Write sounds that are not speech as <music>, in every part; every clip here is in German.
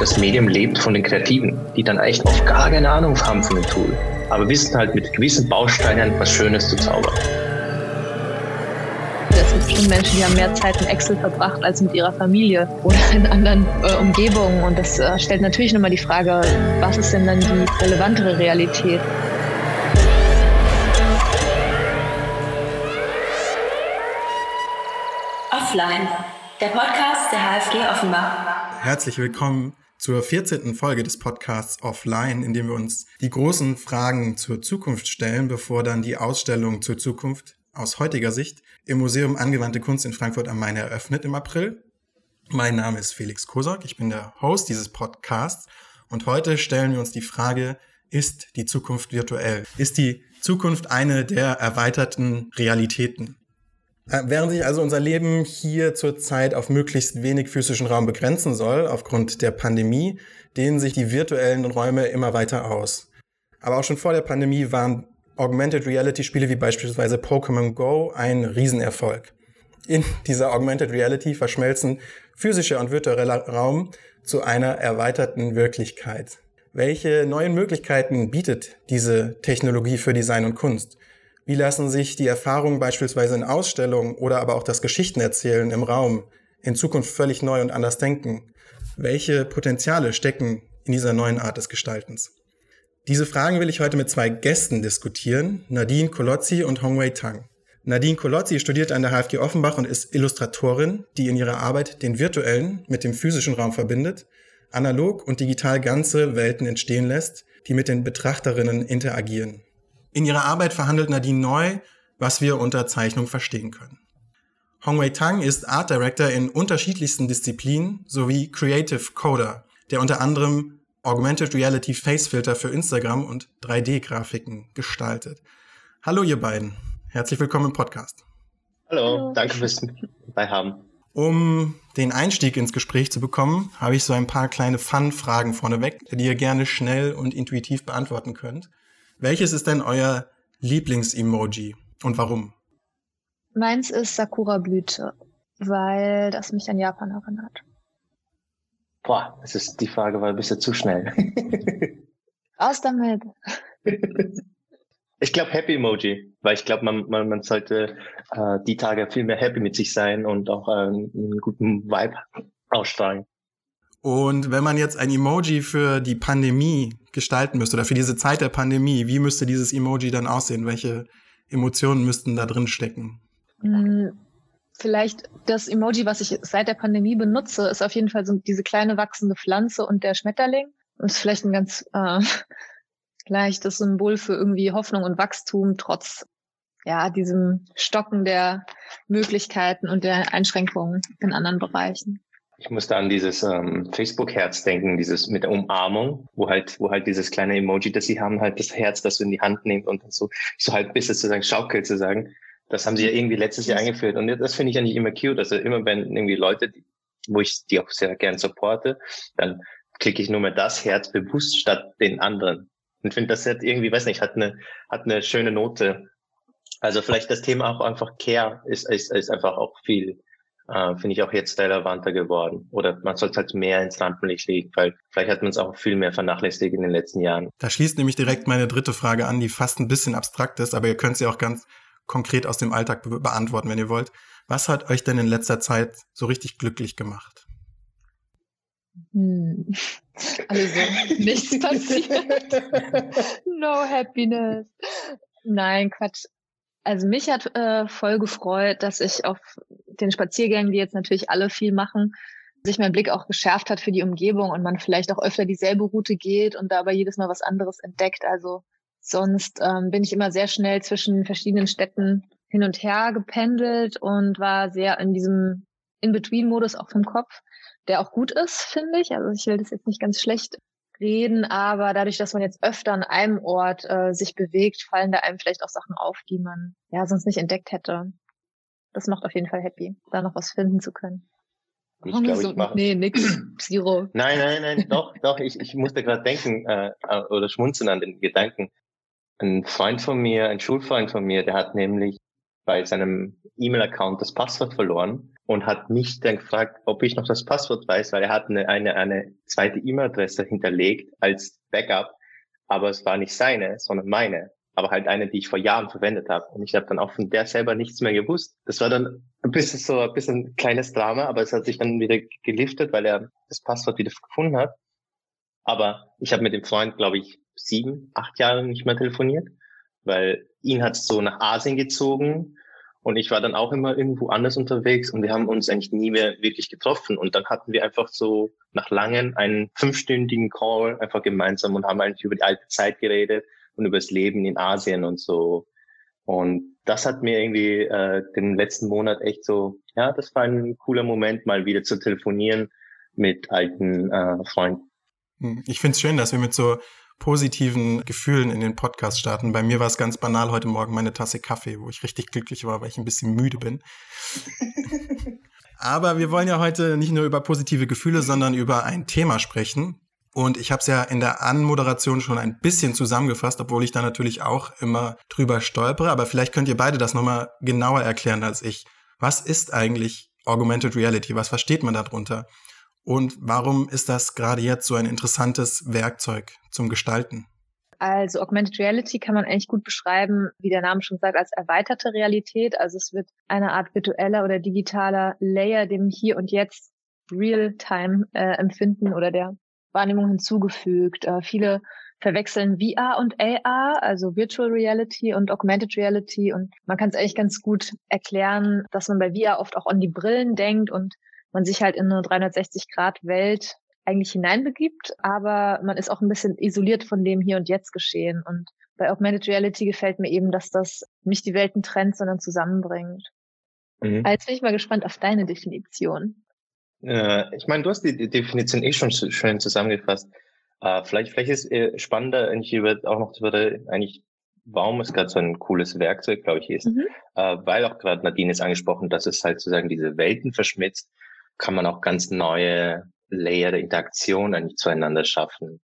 das Medium lebt von den Kreativen, die dann echt oft gar keine Ahnung haben von dem Tool, aber wissen halt mit gewissen Bausteinen was Schönes zu zaubern. Es gibt bestimmt Menschen, die haben mehr Zeit in Excel verbracht als mit ihrer Familie oder in anderen äh, Umgebungen. Und das äh, stellt natürlich nochmal die Frage, was ist denn dann die relevantere Realität? Offline, der Podcast der HFG Offenbach. Herzlich willkommen zur 14. Folge des Podcasts Offline, in dem wir uns die großen Fragen zur Zukunft stellen, bevor dann die Ausstellung zur Zukunft aus heutiger Sicht im Museum Angewandte Kunst in Frankfurt am Main eröffnet im April. Mein Name ist Felix Kosok, ich bin der Host dieses Podcasts und heute stellen wir uns die Frage, ist die Zukunft virtuell? Ist die Zukunft eine der erweiterten Realitäten? Äh, während sich also unser Leben hier zurzeit auf möglichst wenig physischen Raum begrenzen soll, aufgrund der Pandemie, dehnen sich die virtuellen Räume immer weiter aus. Aber auch schon vor der Pandemie waren Augmented Reality Spiele wie beispielsweise Pokémon Go ein Riesenerfolg. In dieser Augmented Reality verschmelzen physischer und virtueller Raum zu einer erweiterten Wirklichkeit. Welche neuen Möglichkeiten bietet diese Technologie für Design und Kunst? Wie lassen sich die Erfahrungen beispielsweise in Ausstellungen oder aber auch das Geschichtenerzählen im Raum in Zukunft völlig neu und anders denken? Welche Potenziale stecken in dieser neuen Art des Gestaltens? Diese Fragen will ich heute mit zwei Gästen diskutieren, Nadine Kolozzi und Hongwei Tang. Nadine Kolozzi studiert an der HFG Offenbach und ist Illustratorin, die in ihrer Arbeit den virtuellen mit dem physischen Raum verbindet, analog und digital ganze Welten entstehen lässt, die mit den Betrachterinnen interagieren. In ihrer Arbeit verhandelt Nadine neu, was wir unter Zeichnung verstehen können. Hongwei Tang ist Art Director in unterschiedlichsten Disziplinen sowie Creative Coder, der unter anderem Augmented Reality Face Filter für Instagram und 3D-Grafiken gestaltet. Hallo ihr beiden, herzlich willkommen im Podcast. Hallo, Hallo. danke fürs dabei haben. Um den Einstieg ins Gespräch zu bekommen, habe ich so ein paar kleine Fun-Fragen vorneweg, die ihr gerne schnell und intuitiv beantworten könnt. Welches ist denn euer Lieblings-Emoji und warum? Meins ist Sakura-Blüte, weil das mich an Japan erinnert. Boah, das ist die Frage, war ein bisschen zu schnell. <laughs> Aus damit. <laughs> Ich glaube Happy Emoji, weil ich glaube, man, man, man sollte äh, die Tage viel mehr happy mit sich sein und auch äh, einen guten Vibe ausstrahlen. Und wenn man jetzt ein Emoji für die Pandemie gestalten müsste oder für diese Zeit der Pandemie, wie müsste dieses Emoji dann aussehen? Welche Emotionen müssten da drin stecken? Hm, vielleicht das Emoji, was ich seit der Pandemie benutze, ist auf jeden Fall so diese kleine wachsende Pflanze und der Schmetterling. Und ist vielleicht ein ganz äh, <laughs> leichtes Symbol für irgendwie Hoffnung und Wachstum trotz ja diesem Stocken der Möglichkeiten und der Einschränkungen in anderen Bereichen. Ich musste an dieses ähm, Facebook-Herz denken, dieses mit der Umarmung, wo halt, wo halt dieses kleine Emoji, das sie haben, halt das Herz, das du in die Hand nimmst und so, so halt bis es sozusagen schaukelt zu sagen. Das haben sie ja irgendwie letztes Jahr eingeführt. Und das finde ich eigentlich immer cute. Also immer wenn irgendwie Leute, wo ich die auch sehr gern supporte, dann klicke ich nur mal das Herz bewusst statt den anderen. Und finde, das hat irgendwie, weiß nicht, hat eine, hat eine schöne Note. Also vielleicht das Thema auch einfach Care ist, ist, ist einfach auch viel äh, finde ich auch jetzt relevanter geworden. Oder man sollte halt mehr ins Rampenlicht legen, weil vielleicht hat man es auch viel mehr vernachlässigt in den letzten Jahren. Da schließt nämlich direkt meine dritte Frage an, die fast ein bisschen abstrakt ist, aber ihr könnt sie auch ganz konkret aus dem Alltag be beantworten, wenn ihr wollt. Was hat euch denn in letzter Zeit so richtig glücklich gemacht? Hm. Also <laughs> nichts passiert. <laughs> no happiness. Nein, Quatsch. Also mich hat äh, voll gefreut, dass ich auf den Spaziergängen, die jetzt natürlich alle viel machen, sich mein Blick auch geschärft hat für die Umgebung und man vielleicht auch öfter dieselbe Route geht und dabei jedes Mal was anderes entdeckt. Also sonst ähm, bin ich immer sehr schnell zwischen verschiedenen Städten hin und her gependelt und war sehr in diesem In-Between-Modus auch vom Kopf, der auch gut ist, finde ich. Also ich will das jetzt nicht ganz schlecht reden, aber dadurch, dass man jetzt öfter an einem Ort äh, sich bewegt, fallen da einem vielleicht auch Sachen auf, die man ja sonst nicht entdeckt hätte. Das macht auf jeden Fall happy, da noch was finden zu können. Ich glaube, so, ich mache. Nee, nix. <clears throat> Zero. nein, nein, nein, doch, doch. Ich, ich musste gerade denken äh, äh, oder schmunzeln an den Gedanken. Ein Freund von mir, ein Schulfreund von mir, der hat nämlich bei seinem E-Mail-Account das Passwort verloren und hat mich dann gefragt, ob ich noch das Passwort weiß, weil er hat eine, eine, eine zweite E-Mail-Adresse hinterlegt als Backup, aber es war nicht seine, sondern meine aber halt eine, die ich vor Jahren verwendet habe. Und ich habe dann auch von der selber nichts mehr gewusst. Das war dann ein bisschen so ein bisschen ein kleines Drama, aber es hat sich dann wieder geliftet, weil er das Passwort wieder gefunden hat. Aber ich habe mit dem Freund, glaube ich, sieben, acht Jahre nicht mehr telefoniert, weil ihn hat so nach Asien gezogen und ich war dann auch immer irgendwo anders unterwegs und wir haben uns eigentlich nie mehr wirklich getroffen. Und dann hatten wir einfach so nach langen einen fünfstündigen Call einfach gemeinsam und haben eigentlich über die alte Zeit geredet und über das Leben in Asien und so. Und das hat mir irgendwie äh, den letzten Monat echt so, ja, das war ein cooler Moment, mal wieder zu telefonieren mit alten äh, Freunden. Hm, ich finde es schön, dass wir mit so positiven Gefühlen in den Podcast starten. Bei mir war es ganz banal heute Morgen meine Tasse Kaffee, wo ich richtig glücklich war, weil ich ein bisschen müde bin. <laughs> Aber wir wollen ja heute nicht nur über positive Gefühle, sondern über ein Thema sprechen, und ich habe es ja in der Anmoderation schon ein bisschen zusammengefasst, obwohl ich da natürlich auch immer drüber stolpere. Aber vielleicht könnt ihr beide das nochmal genauer erklären als ich. Was ist eigentlich Augmented Reality? Was versteht man darunter? Und warum ist das gerade jetzt so ein interessantes Werkzeug zum Gestalten? Also Augmented Reality kann man eigentlich gut beschreiben, wie der Name schon sagt, als erweiterte Realität. Also es wird eine Art virtueller oder digitaler Layer dem Hier und Jetzt Real-Time äh, empfinden oder der Wahrnehmung hinzugefügt. Äh, viele verwechseln VR und AR, also Virtual Reality und Augmented Reality. Und man kann es eigentlich ganz gut erklären, dass man bei VR oft auch an die Brillen denkt und man sich halt in eine 360-Grad-Welt eigentlich hineinbegibt, aber man ist auch ein bisschen isoliert von dem Hier und Jetzt geschehen. Und bei Augmented Reality gefällt mir eben, dass das nicht die Welten trennt, sondern zusammenbringt. Mhm. Jetzt bin ich mal gespannt auf deine Definition. Äh, ich meine, du hast die, die Definition eh schon schön zusammengefasst. Äh, vielleicht, vielleicht ist äh, spannender, eigentlich über, auch noch über eigentlich, warum es gerade so ein cooles Werkzeug, glaube ich, ist. Mhm. Äh, weil auch gerade Nadine ist angesprochen, dass es halt sozusagen diese Welten verschmitzt, kann man auch ganz neue Layer der Interaktion eigentlich zueinander schaffen.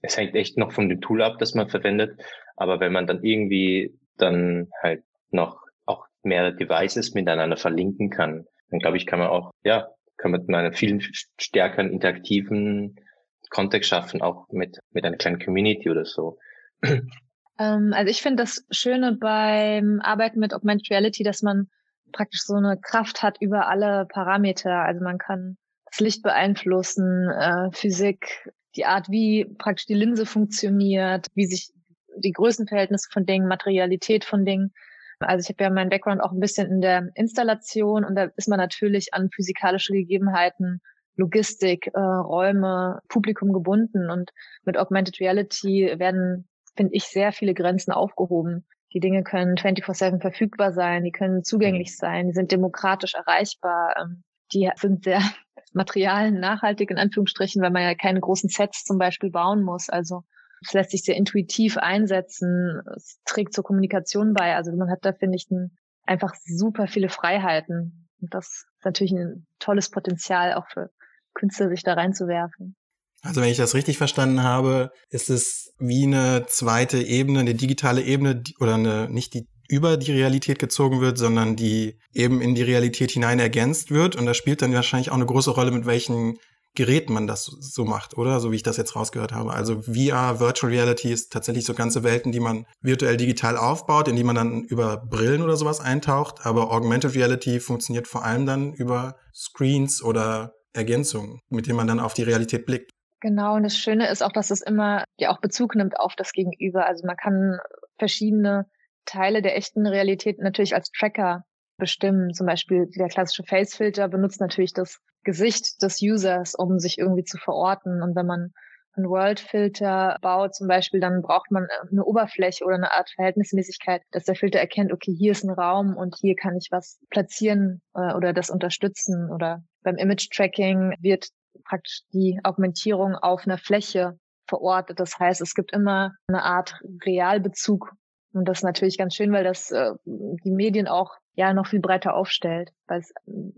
Es hängt echt noch von dem Tool ab, das man verwendet. Aber wenn man dann irgendwie dann halt noch auch mehrere Devices miteinander verlinken kann, dann glaube ich, kann man auch, ja, kann man einen viel stärkeren interaktiven Kontext schaffen, auch mit, mit einer kleinen Community oder so. Ähm, also ich finde das Schöne beim Arbeiten mit Augmented Reality, dass man praktisch so eine Kraft hat über alle Parameter. Also man kann das Licht beeinflussen, äh, Physik, die Art, wie praktisch die Linse funktioniert, wie sich die Größenverhältnisse von Dingen, Materialität von Dingen. Also ich habe ja meinen Background auch ein bisschen in der Installation und da ist man natürlich an physikalische Gegebenheiten, Logistik, äh, Räume, Publikum gebunden und mit Augmented Reality werden, finde ich, sehr viele Grenzen aufgehoben. Die Dinge können 24-7 verfügbar sein, die können zugänglich mhm. sein, die sind demokratisch erreichbar, ähm, die sind sehr <laughs> materialen nachhaltig in Anführungsstrichen, weil man ja keine großen Sets zum Beispiel bauen muss. Also es lässt sich sehr intuitiv einsetzen. Es trägt zur Kommunikation bei. Also man hat da, finde ich, ein, einfach super viele Freiheiten. Und das ist natürlich ein tolles Potenzial auch für Künstler, sich da reinzuwerfen. Also wenn ich das richtig verstanden habe, ist es wie eine zweite Ebene, eine digitale Ebene oder eine, nicht die über die Realität gezogen wird, sondern die eben in die Realität hinein ergänzt wird. Und da spielt dann wahrscheinlich auch eine große Rolle, mit welchen Gerät man das so macht, oder? So wie ich das jetzt rausgehört habe. Also VR, Virtual Reality ist tatsächlich so ganze Welten, die man virtuell digital aufbaut, in die man dann über Brillen oder sowas eintaucht. Aber Augmented Reality funktioniert vor allem dann über Screens oder Ergänzungen, mit denen man dann auf die Realität blickt. Genau, und das Schöne ist auch, dass es immer ja auch Bezug nimmt auf das Gegenüber. Also man kann verschiedene Teile der echten Realität natürlich als Tracker bestimmen. Zum Beispiel der klassische Face-Filter benutzt natürlich das Gesicht des Users, um sich irgendwie zu verorten. Und wenn man einen World-Filter baut zum Beispiel, dann braucht man eine Oberfläche oder eine Art Verhältnismäßigkeit, dass der Filter erkennt, okay, hier ist ein Raum und hier kann ich was platzieren äh, oder das unterstützen. Oder beim Image-Tracking wird praktisch die Augmentierung auf einer Fläche verortet. Das heißt, es gibt immer eine Art Realbezug. Und das ist natürlich ganz schön, weil das äh, die Medien auch ja noch viel breiter aufstellt. Weil es,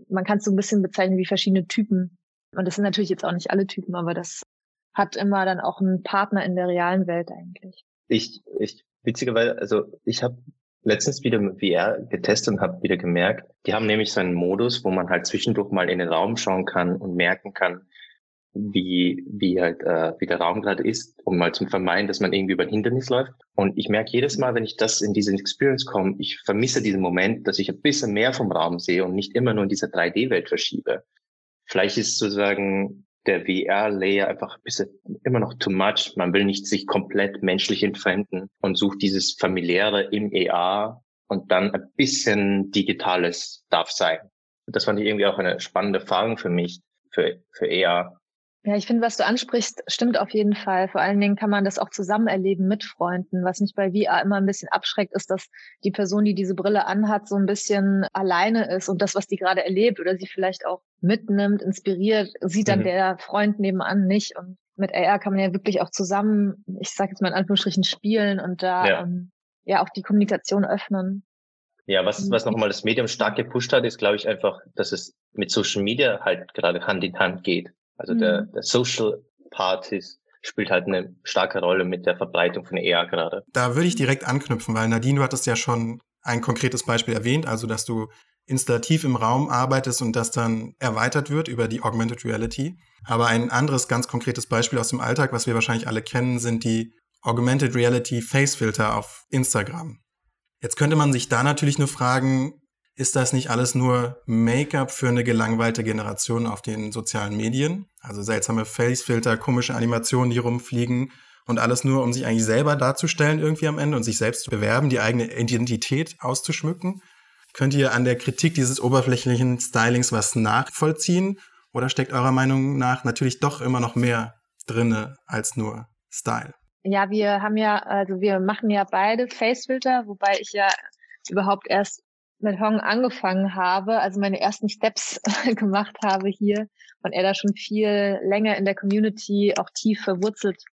man kann es so ein bisschen bezeichnen wie verschiedene Typen. Und das sind natürlich jetzt auch nicht alle Typen, aber das hat immer dann auch einen Partner in der realen Welt eigentlich. Ich, ich witzigerweise, also ich habe letztens wieder mit VR getestet und habe wieder gemerkt, die haben nämlich so einen Modus, wo man halt zwischendurch mal in den Raum schauen kann und merken kann, wie, wie halt, äh, wie der Raum gerade ist, um mal zu vermeiden, dass man irgendwie über ein Hindernis läuft. Und ich merke jedes Mal, wenn ich das in diese Experience komme, ich vermisse diesen Moment, dass ich ein bisschen mehr vom Raum sehe und nicht immer nur in dieser 3D-Welt verschiebe. Vielleicht ist sozusagen der VR-Layer einfach ein bisschen immer noch too much. Man will nicht sich komplett menschlich entfremden und sucht dieses familiäre im AR und dann ein bisschen digitales darf sein. Das fand ich irgendwie auch eine spannende Erfahrung für mich, für, für AR. Ja, ich finde, was du ansprichst, stimmt auf jeden Fall. Vor allen Dingen kann man das auch zusammen erleben mit Freunden. Was mich bei VR immer ein bisschen abschreckt, ist, dass die Person, die diese Brille anhat, so ein bisschen alleine ist und das, was die gerade erlebt oder sie vielleicht auch mitnimmt, inspiriert, sieht dann mhm. der Freund nebenan nicht. Und mit AR kann man ja wirklich auch zusammen, ich sage jetzt mal in Anführungsstrichen, spielen und da ja, ähm, ja auch die Kommunikation öffnen. Ja, was, was nochmal das Medium stark gepusht hat, ist, glaube ich, einfach, dass es mit Social Media halt gerade Hand in Hand geht. Also mhm. der, der Social Parties spielt halt eine starke Rolle mit der Verbreitung von ER gerade. Da würde ich direkt anknüpfen, weil Nadine, du hattest ja schon ein konkretes Beispiel erwähnt, also dass du installativ im Raum arbeitest und das dann erweitert wird über die Augmented Reality. Aber ein anderes ganz konkretes Beispiel aus dem Alltag, was wir wahrscheinlich alle kennen, sind die Augmented Reality Face Filter auf Instagram. Jetzt könnte man sich da natürlich nur fragen, ist das nicht alles nur Make-up für eine gelangweilte Generation auf den sozialen Medien? Also seltsame Facefilter, komische Animationen, die rumfliegen und alles nur, um sich eigentlich selber darzustellen irgendwie am Ende und sich selbst zu bewerben, die eigene Identität auszuschmücken? Könnt ihr an der Kritik dieses oberflächlichen Stylings was nachvollziehen? Oder steckt eurer Meinung nach natürlich doch immer noch mehr drinne als nur Style? Ja, wir haben ja, also wir machen ja beide Facefilter, wobei ich ja überhaupt erst mit Hong angefangen habe, also meine ersten Steps <laughs> gemacht habe hier und er da schon viel länger in der Community auch tief verwurzelt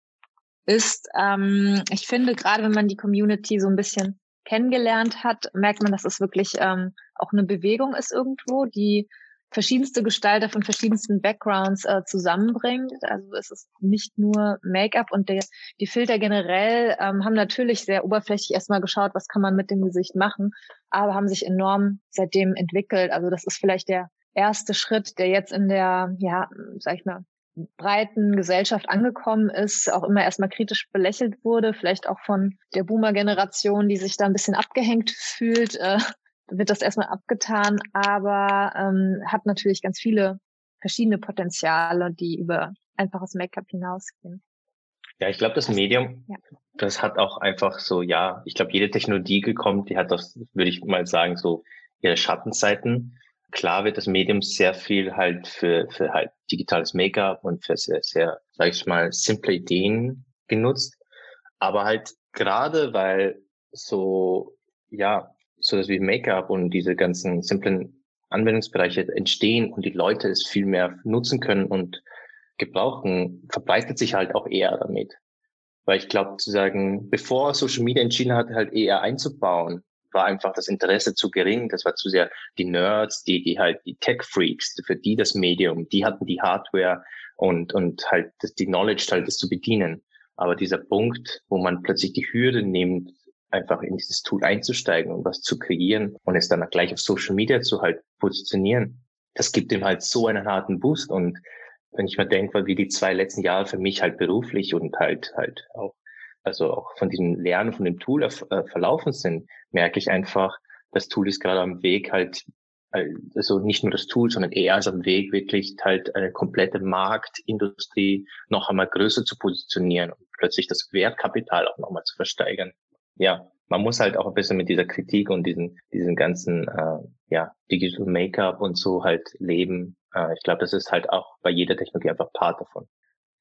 ist. Ähm, ich finde, gerade wenn man die Community so ein bisschen kennengelernt hat, merkt man, dass es wirklich ähm, auch eine Bewegung ist irgendwo, die verschiedenste Gestalter von verschiedensten Backgrounds äh, zusammenbringt. Also es ist nicht nur Make-up und der, die Filter generell ähm, haben natürlich sehr oberflächlich erstmal geschaut, was kann man mit dem Gesicht machen, aber haben sich enorm seitdem entwickelt. Also das ist vielleicht der erste Schritt, der jetzt in der, ja, sag ich mal, breiten Gesellschaft angekommen ist, auch immer erstmal kritisch belächelt wurde, vielleicht auch von der Boomer-Generation, die sich da ein bisschen abgehängt fühlt, äh, wird das erstmal abgetan, aber ähm, hat natürlich ganz viele verschiedene Potenziale, die über einfaches Make-up hinausgehen. Ja, ich glaube, das Medium, ja. das hat auch einfach so, ja, ich glaube, jede Technologie gekommen, die hat das, würde ich mal sagen, so ihre Schattenseiten. Klar wird das Medium sehr viel halt für, für halt digitales Make-up und für sehr, sehr, sag ich mal, simple Ideen genutzt. Aber halt gerade weil so, ja, so dass wie Make-up und diese ganzen simplen Anwendungsbereiche entstehen und die Leute es viel mehr nutzen können und gebrauchen, verbreitet sich halt auch eher damit. Weil ich glaube, zu sagen, bevor Social Media entschieden hat, halt eher einzubauen, war einfach das Interesse zu gering. Das war zu sehr die Nerds, die, die halt die Tech-Freaks, für die das Medium, die hatten die Hardware und, und halt das, die Knowledge halt das zu bedienen. Aber dieser Punkt, wo man plötzlich die Hürde nimmt, einfach in dieses Tool einzusteigen und was zu kreieren und es dann gleich auf Social Media zu halt positionieren. Das gibt ihm halt so einen harten Boost und wenn ich mir denke, wie die zwei letzten Jahre für mich halt beruflich und halt halt auch also auch von diesem Lernen von dem Tool äh, verlaufen sind, merke ich einfach, das Tool ist gerade am Weg halt also nicht nur das Tool, sondern eher ist am Weg wirklich halt eine komplette Marktindustrie noch einmal größer zu positionieren und plötzlich das Wertkapital auch nochmal zu versteigern ja, man muss halt auch ein bisschen mit dieser Kritik und diesen, diesen ganzen, äh, ja, Digital Make-up und so halt leben. Äh, ich glaube, das ist halt auch bei jeder Technologie einfach Part davon.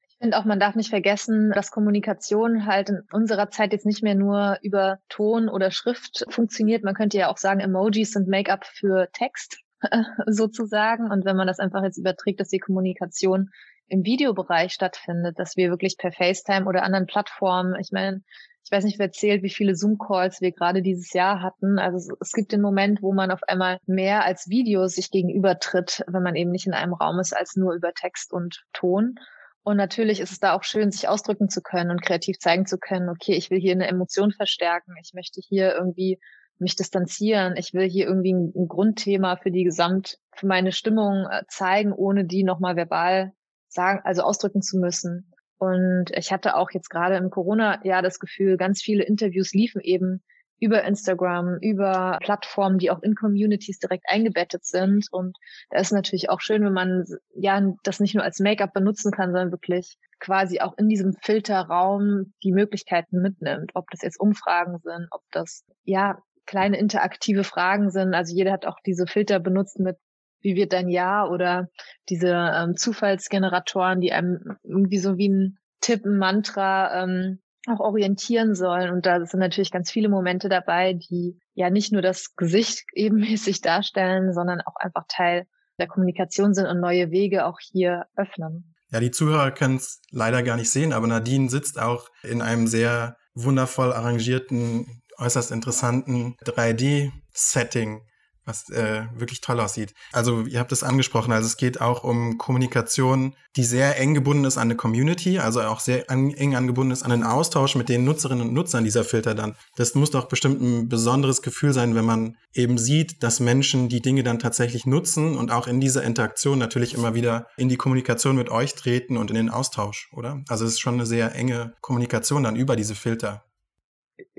Ich finde auch, man darf nicht vergessen, dass Kommunikation halt in unserer Zeit jetzt nicht mehr nur über Ton oder Schrift funktioniert. Man könnte ja auch sagen, Emojis sind Make-up für Text <laughs> sozusagen. Und wenn man das einfach jetzt überträgt, dass die Kommunikation im Videobereich stattfindet, dass wir wirklich per FaceTime oder anderen Plattformen, ich meine, ich weiß nicht, wer erzählt, wie viele Zoom-Calls wir gerade dieses Jahr hatten. Also es gibt den Moment, wo man auf einmal mehr als Video sich gegenübertritt, wenn man eben nicht in einem Raum ist, als nur über Text und Ton. Und natürlich ist es da auch schön, sich ausdrücken zu können und kreativ zeigen zu können, okay, ich will hier eine Emotion verstärken, ich möchte hier irgendwie mich distanzieren. Ich will hier irgendwie ein, ein Grundthema für die Gesamt, für meine Stimmung äh, zeigen, ohne die nochmal verbal sagen, also ausdrücken zu müssen. Und ich hatte auch jetzt gerade im Corona-Jahr das Gefühl, ganz viele Interviews liefen eben über Instagram, über Plattformen, die auch in Communities direkt eingebettet sind. Und da ist natürlich auch schön, wenn man ja das nicht nur als Make-up benutzen kann, sondern wirklich quasi auch in diesem Filterraum die Möglichkeiten mitnimmt. Ob das jetzt Umfragen sind, ob das ja kleine interaktive Fragen sind. Also jeder hat auch diese Filter benutzt mit wie wird dein Jahr oder diese ähm, Zufallsgeneratoren, die einem irgendwie so wie ein Tipp, ein Mantra ähm, auch orientieren sollen. Und da sind natürlich ganz viele Momente dabei, die ja nicht nur das Gesicht <laughs> ebenmäßig darstellen, sondern auch einfach Teil der Kommunikation sind und neue Wege auch hier öffnen. Ja, die Zuhörer können es leider gar nicht sehen, aber Nadine sitzt auch in einem sehr wundervoll arrangierten, äußerst interessanten 3D-Setting was äh, wirklich toll aussieht. Also ihr habt es angesprochen, also es geht auch um Kommunikation, die sehr eng gebunden ist an eine Community, also auch sehr an, eng angebunden ist an den Austausch mit den Nutzerinnen und Nutzern dieser Filter dann. Das muss doch bestimmt ein besonderes Gefühl sein, wenn man eben sieht, dass Menschen die Dinge dann tatsächlich nutzen und auch in dieser Interaktion natürlich immer wieder in die Kommunikation mit euch treten und in den Austausch, oder? Also es ist schon eine sehr enge Kommunikation dann über diese Filter.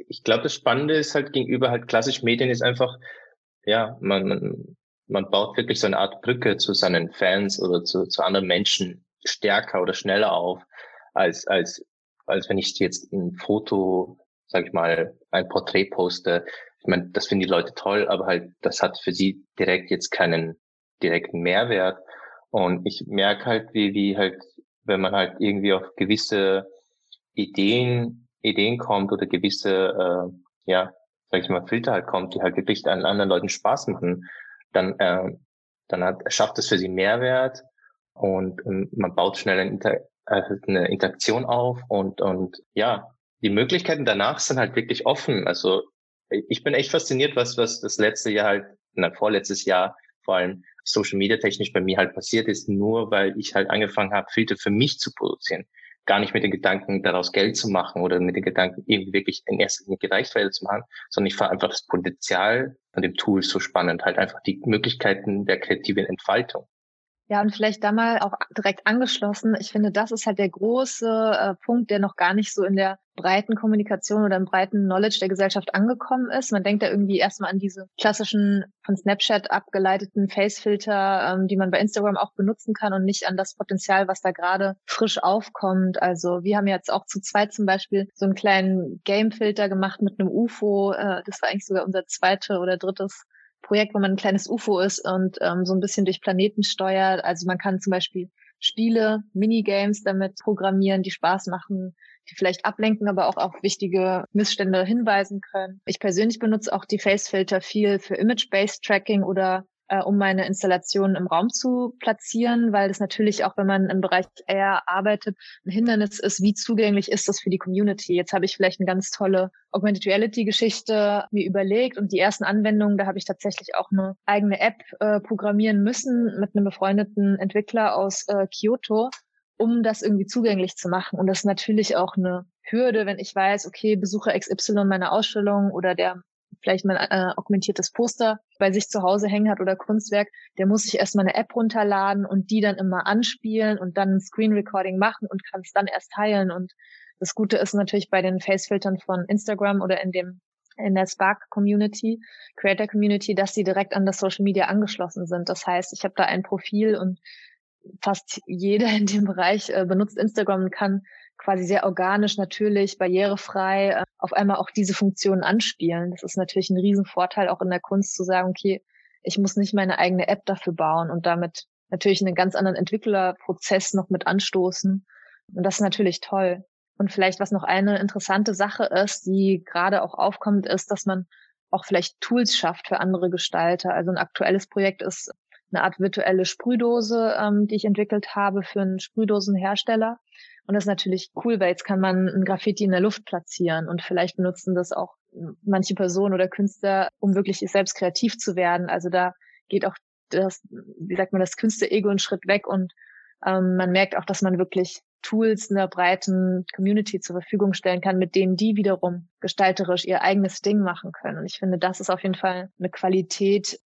Ich glaube, das Spannende ist halt gegenüber halt klassisch Medien ist einfach, ja, man, man, man baut wirklich so eine Art Brücke zu seinen Fans oder zu, zu anderen Menschen stärker oder schneller auf, als, als, als wenn ich jetzt ein Foto, sag ich mal, ein Porträt poste. Ich meine, das finden die Leute toll, aber halt, das hat für sie direkt jetzt keinen direkten Mehrwert. Und ich merke halt, wie, wie halt, wenn man halt irgendwie auf gewisse Ideen, Ideen kommt oder gewisse, äh, ja, sag ich mal, Filter halt kommt, die halt wirklich an anderen Leuten Spaß machen, dann, äh, dann hat, schafft es für sie Mehrwert und, und man baut schnell eine, Inter also eine Interaktion auf und, und ja, die Möglichkeiten danach sind halt wirklich offen. Also ich bin echt fasziniert, was, was das letzte Jahr halt, na, vorletztes Jahr vor allem Social Media technisch bei mir halt passiert ist, nur weil ich halt angefangen habe, Filter für mich zu produzieren gar nicht mit den Gedanken, daraus Geld zu machen oder mit den Gedanken, irgendwie wirklich in erster Linie Reichweite zu machen, sondern ich fand einfach das Potenzial von dem Tool so spannend, halt einfach die Möglichkeiten der kreativen Entfaltung. Ja, und vielleicht da mal auch direkt angeschlossen. Ich finde, das ist halt der große äh, Punkt, der noch gar nicht so in der breiten Kommunikation oder im breiten Knowledge der Gesellschaft angekommen ist. Man denkt da irgendwie erstmal an diese klassischen von Snapchat abgeleiteten Facefilter, ähm, die man bei Instagram auch benutzen kann und nicht an das Potenzial, was da gerade frisch aufkommt. Also wir haben jetzt auch zu zweit zum Beispiel so einen kleinen Game-Filter gemacht mit einem UFO. Äh, das war eigentlich sogar unser zweite oder drittes Projekt, wo man ein kleines UFO ist und ähm, so ein bisschen durch Planeten steuert. Also man kann zum Beispiel Spiele, Minigames damit programmieren, die Spaß machen, die vielleicht ablenken, aber auch auf wichtige Missstände hinweisen können. Ich persönlich benutze auch die Facefilter viel für Image-Based Tracking oder äh, um meine Installationen im Raum zu platzieren, weil das natürlich auch, wenn man im Bereich AR arbeitet, ein Hindernis ist, wie zugänglich ist das für die Community. Jetzt habe ich vielleicht eine ganz tolle Augmented Reality Geschichte mir überlegt und die ersten Anwendungen, da habe ich tatsächlich auch eine eigene App äh, programmieren müssen mit einem befreundeten Entwickler aus äh, Kyoto, um das irgendwie zugänglich zu machen. Und das ist natürlich auch eine Hürde, wenn ich weiß, okay, Besucher XY meiner Ausstellung oder der vielleicht mal äh, augmentiertes Poster bei sich zu Hause hängen hat oder Kunstwerk, der muss sich erstmal eine App runterladen und die dann immer anspielen und dann ein Screen Recording machen und kann es dann erst teilen. Und das Gute ist natürlich bei den Facefiltern von Instagram oder in dem in der Spark Community, Creator Community, dass sie direkt an das Social Media angeschlossen sind. Das heißt, ich habe da ein Profil und fast jeder in dem Bereich äh, benutzt Instagram und kann quasi sehr organisch, natürlich, barrierefrei auf einmal auch diese Funktionen anspielen. Das ist natürlich ein Riesenvorteil auch in der Kunst zu sagen, okay, ich muss nicht meine eigene App dafür bauen und damit natürlich einen ganz anderen Entwicklerprozess noch mit anstoßen. Und das ist natürlich toll. Und vielleicht, was noch eine interessante Sache ist, die gerade auch aufkommt, ist, dass man auch vielleicht Tools schafft für andere Gestalter. Also ein aktuelles Projekt ist eine Art virtuelle Sprühdose, ähm, die ich entwickelt habe für einen Sprühdosenhersteller. Und das ist natürlich cool, weil jetzt kann man ein Graffiti in der Luft platzieren und vielleicht benutzen das auch manche Personen oder Künstler, um wirklich selbst kreativ zu werden. Also da geht auch das, wie sagt man, das Künstler-Ego einen Schritt weg und ähm, man merkt auch, dass man wirklich Tools einer breiten Community zur Verfügung stellen kann, mit denen die wiederum gestalterisch ihr eigenes Ding machen können. Und ich finde, das ist auf jeden Fall eine Qualität,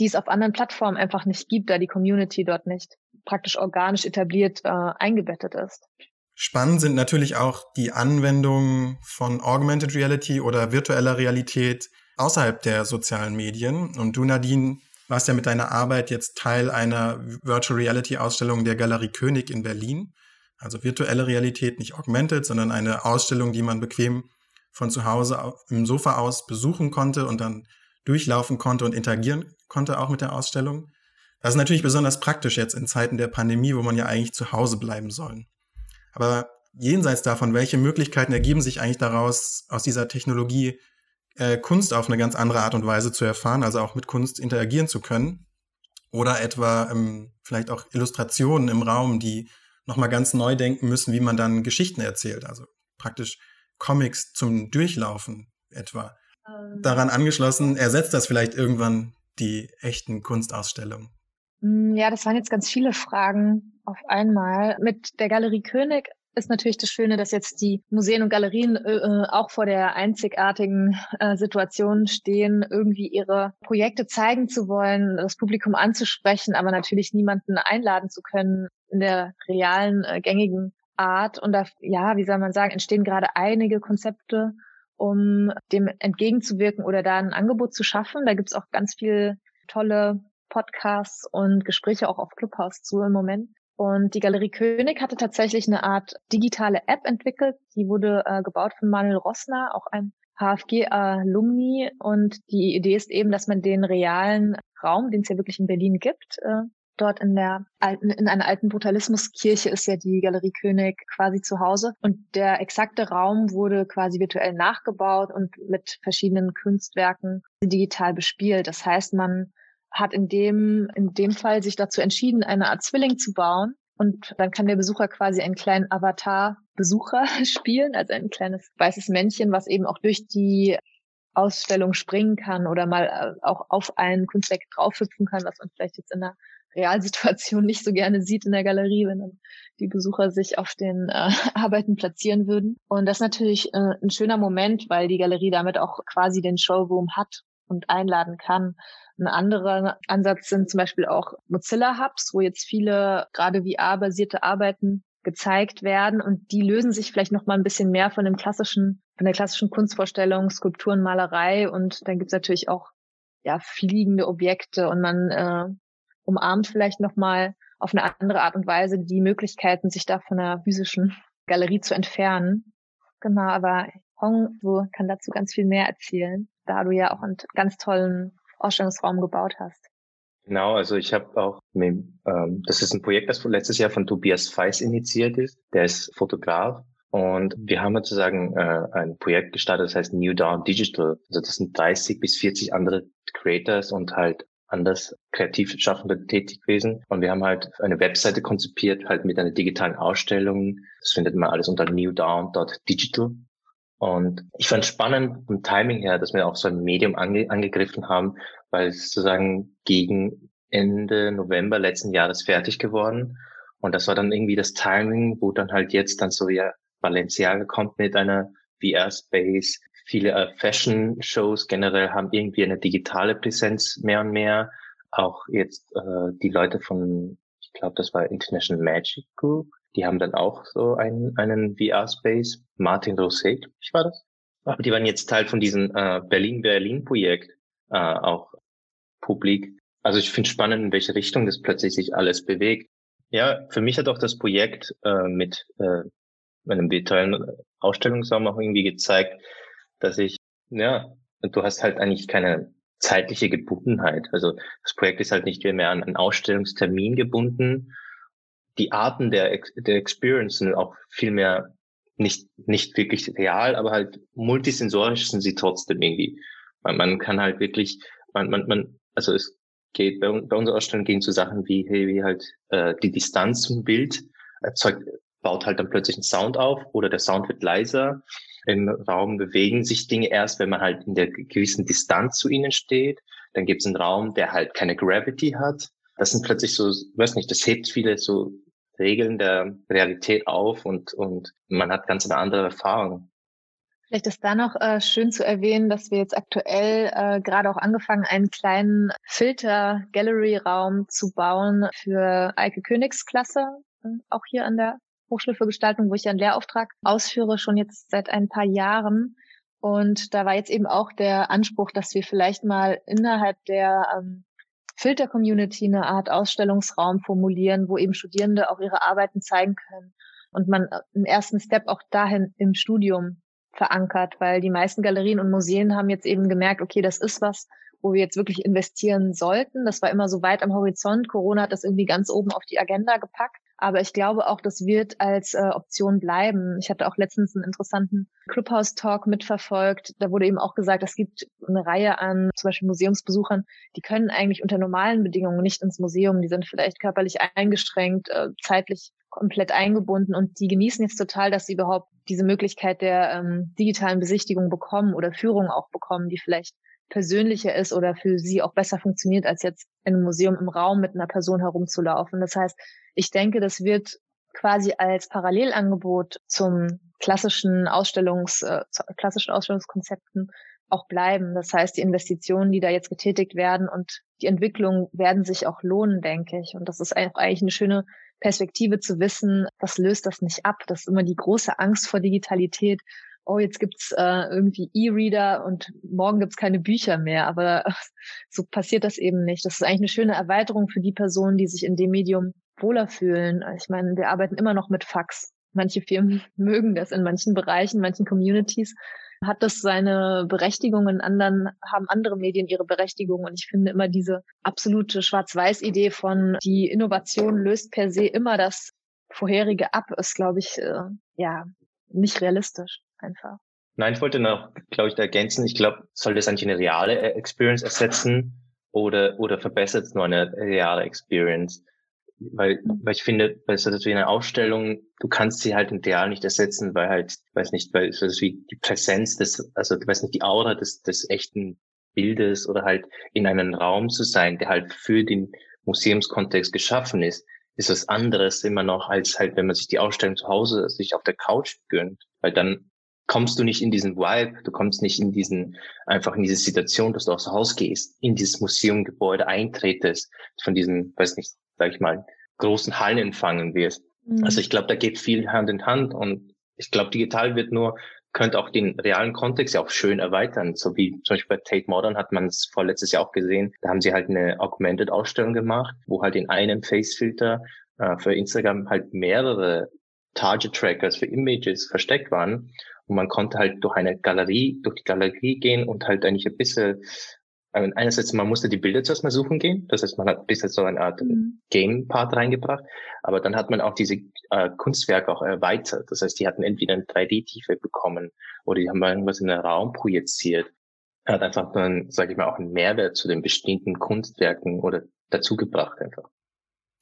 die es auf anderen Plattformen einfach nicht gibt, da die Community dort nicht praktisch organisch etabliert äh, eingebettet ist. Spannend sind natürlich auch die Anwendungen von Augmented Reality oder virtueller Realität außerhalb der sozialen Medien. Und du, Nadine, warst ja mit deiner Arbeit jetzt Teil einer Virtual Reality Ausstellung der Galerie König in Berlin. Also virtuelle Realität, nicht augmented, sondern eine Ausstellung, die man bequem von zu Hause im Sofa aus besuchen konnte und dann durchlaufen konnte und interagieren konnte auch mit der Ausstellung. Das ist natürlich besonders praktisch jetzt in Zeiten der Pandemie, wo man ja eigentlich zu Hause bleiben soll. Aber jenseits davon, welche Möglichkeiten ergeben sich eigentlich daraus, aus dieser Technologie äh, Kunst auf eine ganz andere Art und Weise zu erfahren, also auch mit Kunst interagieren zu können? Oder etwa ähm, vielleicht auch Illustrationen im Raum, die nochmal ganz neu denken müssen, wie man dann Geschichten erzählt. Also praktisch Comics zum Durchlaufen etwa. Ähm. Daran angeschlossen, ersetzt das vielleicht irgendwann die echten Kunstausstellungen? Mm, ja, das waren jetzt ganz viele Fragen auf einmal. Mit der Galerie König ist natürlich das Schöne, dass jetzt die Museen und Galerien äh, äh, auch vor der einzigartigen äh, Situation stehen, irgendwie ihre Projekte zeigen zu wollen, das Publikum anzusprechen, aber natürlich niemanden einladen zu können in der realen, äh, gängigen Art. Und da, ja, wie soll man sagen, entstehen gerade einige Konzepte, um dem entgegenzuwirken oder da ein Angebot zu schaffen. Da gibt's auch ganz viel tolle Podcasts und Gespräche auch auf Clubhouse zu im Moment. Und die Galerie König hatte tatsächlich eine Art digitale App entwickelt. Die wurde äh, gebaut von Manuel Rossner, auch ein HFG-Alumni. Und die Idee ist eben, dass man den realen Raum, den es ja wirklich in Berlin gibt, äh, dort in der alten, in einer alten Brutalismuskirche ist ja die Galerie König quasi zu Hause. Und der exakte Raum wurde quasi virtuell nachgebaut und mit verschiedenen Kunstwerken digital bespielt. Das heißt, man hat in dem, in dem Fall sich dazu entschieden, eine Art Zwilling zu bauen. Und dann kann der Besucher quasi einen kleinen Avatar-Besucher <laughs> spielen, also ein kleines weißes Männchen, was eben auch durch die Ausstellung springen kann oder mal äh, auch auf ein Kunstwerk draufhüpfen kann, was man vielleicht jetzt in der Realsituation nicht so gerne sieht in der Galerie, wenn dann die Besucher sich auf den äh, <laughs> Arbeiten platzieren würden. Und das ist natürlich äh, ein schöner Moment, weil die Galerie damit auch quasi den Showroom hat und einladen kann. Ein anderer Ansatz sind zum Beispiel auch Mozilla Hubs, wo jetzt viele gerade VR-basierte Arbeiten gezeigt werden und die lösen sich vielleicht noch mal ein bisschen mehr von dem klassischen, von der klassischen Kunstvorstellung, Skulpturen, Malerei und dann gibt's natürlich auch ja fliegende Objekte und man äh, umarmt vielleicht noch mal auf eine andere Art und Weise die Möglichkeiten, sich da von der physischen Galerie zu entfernen. Genau, aber Hong so kann dazu ganz viel mehr erzählen, da du ja auch einen ganz tollen Ausstellungsraum gebaut hast. Genau, also ich habe auch, ähm, das ist ein Projekt, das letztes Jahr von Tobias Feiss initiiert ist. Der ist Fotograf und wir haben sozusagen äh, ein Projekt gestartet, das heißt New Dawn Digital. Also das sind 30 bis 40 andere Creators und halt anders kreativ schaffende tätig gewesen. Und wir haben halt eine Webseite konzipiert, halt mit einer digitalen Ausstellung. Das findet man alles unter newdown.digital. Und ich fand spannend vom Timing her, dass wir auch so ein Medium ange angegriffen haben, weil es sozusagen gegen Ende November letzten Jahres fertig geworden. Und das war dann irgendwie das Timing, wo dann halt jetzt dann so, ja, Balenciaga kommt mit einer VR-Space. Viele äh, Fashion-Shows generell haben irgendwie eine digitale Präsenz mehr und mehr. Auch jetzt äh, die Leute von, ich glaube, das war International Magic Group, die haben dann auch so einen, einen VR-Space. Martin Rosé, ich war das. Aber die waren jetzt Teil von diesem äh, Berlin-Berlin-Projekt, äh, auch publik. Also ich finde spannend, in welche Richtung das plötzlich sich alles bewegt. Ja, für mich hat auch das Projekt äh, mit äh, einem virtuellen Ausstellungsraum auch irgendwie gezeigt, dass ich, ja, du hast halt eigentlich keine zeitliche Gebundenheit. Also das Projekt ist halt nicht mehr an einen Ausstellungstermin gebunden, die Arten der, der Experience sind auch viel mehr nicht, nicht wirklich real, aber halt multisensorisch sind sie trotzdem irgendwie. Man, man kann halt wirklich, man, man, man, also es geht bei, bei unserer Ausstellung gehen zu Sachen wie, hey, wie halt äh, die Distanz zum Bild erzeugt, baut halt dann plötzlich einen Sound auf oder der Sound wird leiser. Im Raum bewegen sich Dinge erst, wenn man halt in der gewissen Distanz zu ihnen steht. Dann gibt es einen Raum, der halt keine Gravity hat. Das sind plötzlich so, weiß nicht, das hebt viele so Regeln der Realität auf und, und man hat ganz eine andere Erfahrung. Vielleicht ist da noch äh, schön zu erwähnen, dass wir jetzt aktuell äh, gerade auch angefangen, einen kleinen Filter-Gallery-Raum zu bauen für Eike Königsklasse, äh, auch hier an der Hochschule für Gestaltung, wo ich einen Lehrauftrag ausführe, schon jetzt seit ein paar Jahren. Und da war jetzt eben auch der Anspruch, dass wir vielleicht mal innerhalb der ähm, Filter-Community eine Art Ausstellungsraum formulieren, wo eben Studierende auch ihre Arbeiten zeigen können und man äh, im ersten Step auch dahin im Studium verankert, weil die meisten Galerien und Museen haben jetzt eben gemerkt, okay, das ist was, wo wir jetzt wirklich investieren sollten. Das war immer so weit am Horizont. Corona hat das irgendwie ganz oben auf die Agenda gepackt. Aber ich glaube auch, das wird als äh, Option bleiben. Ich hatte auch letztens einen interessanten Clubhouse-Talk mitverfolgt. Da wurde eben auch gesagt, es gibt eine Reihe an zum Beispiel Museumsbesuchern, die können eigentlich unter normalen Bedingungen nicht ins Museum. Die sind vielleicht körperlich eingeschränkt, äh, zeitlich komplett eingebunden und die genießen jetzt total, dass sie überhaupt diese Möglichkeit der ähm, digitalen Besichtigung bekommen oder Führung auch bekommen, die vielleicht persönlicher ist oder für sie auch besser funktioniert, als jetzt in einem Museum im Raum mit einer Person herumzulaufen. Das heißt, ich denke, das wird quasi als Parallelangebot zum klassischen Ausstellungs, äh, klassischen Ausstellungskonzepten auch bleiben. Das heißt, die Investitionen, die da jetzt getätigt werden und die Entwicklung werden sich auch lohnen, denke ich. Und das ist eigentlich eine schöne Perspektive zu wissen, was löst das nicht ab. Das ist immer die große Angst vor Digitalität. Oh, jetzt gibt's äh, irgendwie E-Reader und morgen gibt's keine Bücher mehr. Aber <laughs> so passiert das eben nicht. Das ist eigentlich eine schöne Erweiterung für die Personen, die sich in dem Medium wohler fühlen. Ich meine, wir arbeiten immer noch mit Fax. Manche Firmen <laughs> mögen das in manchen Bereichen, manchen Communities hat das seine Berechtigung, in anderen haben andere Medien ihre Berechtigung. Und ich finde immer diese absolute Schwarz-Weiß-Idee von die Innovation löst per se immer das vorherige ab, ist, glaube ich, äh, ja, nicht realistisch einfach. Nein, ich wollte noch, glaube ich, ergänzen. Ich glaube, soll das eigentlich eine reale Experience ersetzen oder, oder verbessert es nur eine reale Experience? weil, weil ich finde, bei so etwas wie einer Ausstellung, du kannst sie halt im Real nicht ersetzen, weil halt, weiß nicht, weil so etwas wie die Präsenz des, also du weißt nicht, die Aura des, des echten Bildes oder halt in einem Raum zu sein, der halt für den Museumskontext geschaffen ist, ist was anderes immer noch, als halt, wenn man sich die Ausstellung zu Hause sich auf der Couch gönnt. Weil dann kommst du nicht in diesen Vibe, du kommst nicht in diesen, einfach in diese Situation, dass du aufs Haus gehst, in dieses Museumgebäude eintretest, von diesen, weiß nicht, sag ich mal, großen Hallen empfangen wirst. Mhm. Also ich glaube, da geht viel Hand in Hand und ich glaube, digital wird nur, könnte auch den realen Kontext ja auch schön erweitern. So wie zum Beispiel bei Tate Modern hat man es vorletztes Jahr auch gesehen. Da haben sie halt eine Augmented Ausstellung gemacht, wo halt in einem Face-Filter äh, für Instagram halt mehrere Target-Trackers für Images versteckt waren. Und man konnte halt durch eine Galerie, durch die Galerie gehen und halt eigentlich ein bisschen ähm, einerseits, man musste die Bilder zuerst mal suchen gehen. Das heißt, man hat bis jetzt so eine Art mhm. Game-Part reingebracht. Aber dann hat man auch diese äh, Kunstwerke auch erweitert. Das heißt, die hatten entweder eine 3D-Tiefe bekommen oder die haben irgendwas in den Raum projiziert. Hat einfach dann, sage ich mal, auch einen Mehrwert zu den bestimmten Kunstwerken oder dazugebracht einfach.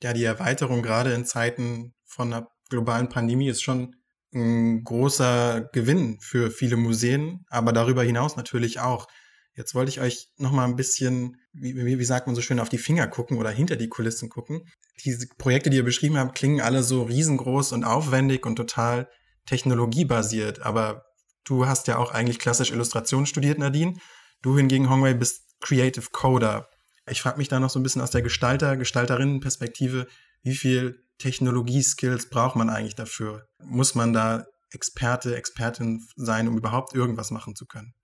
Ja, die Erweiterung gerade in Zeiten von einer globalen Pandemie ist schon ein großer Gewinn für viele Museen, aber darüber hinaus natürlich auch. Jetzt wollte ich euch noch mal ein bisschen, wie, wie, sagt man so schön, auf die Finger gucken oder hinter die Kulissen gucken. Diese Projekte, die ihr beschrieben habt, klingen alle so riesengroß und aufwendig und total technologiebasiert. Aber du hast ja auch eigentlich klassisch Illustration studiert, Nadine. Du hingegen, Hongwei, bist Creative Coder. Ich frage mich da noch so ein bisschen aus der Gestalter, Gestalterinnenperspektive, wie viel Technologieskills braucht man eigentlich dafür? Muss man da Experte, Expertin sein, um überhaupt irgendwas machen zu können?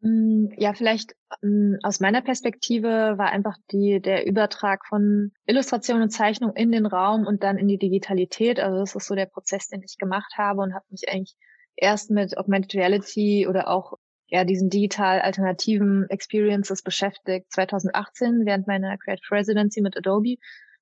Mm, ja, vielleicht mm, aus meiner Perspektive war einfach die, der Übertrag von Illustration und Zeichnung in den Raum und dann in die Digitalität. Also das ist so der Prozess, den ich gemacht habe und habe mich eigentlich erst mit Augmented Reality oder auch ja diesen digital alternativen Experiences beschäftigt 2018 während meiner Creative Residency mit Adobe,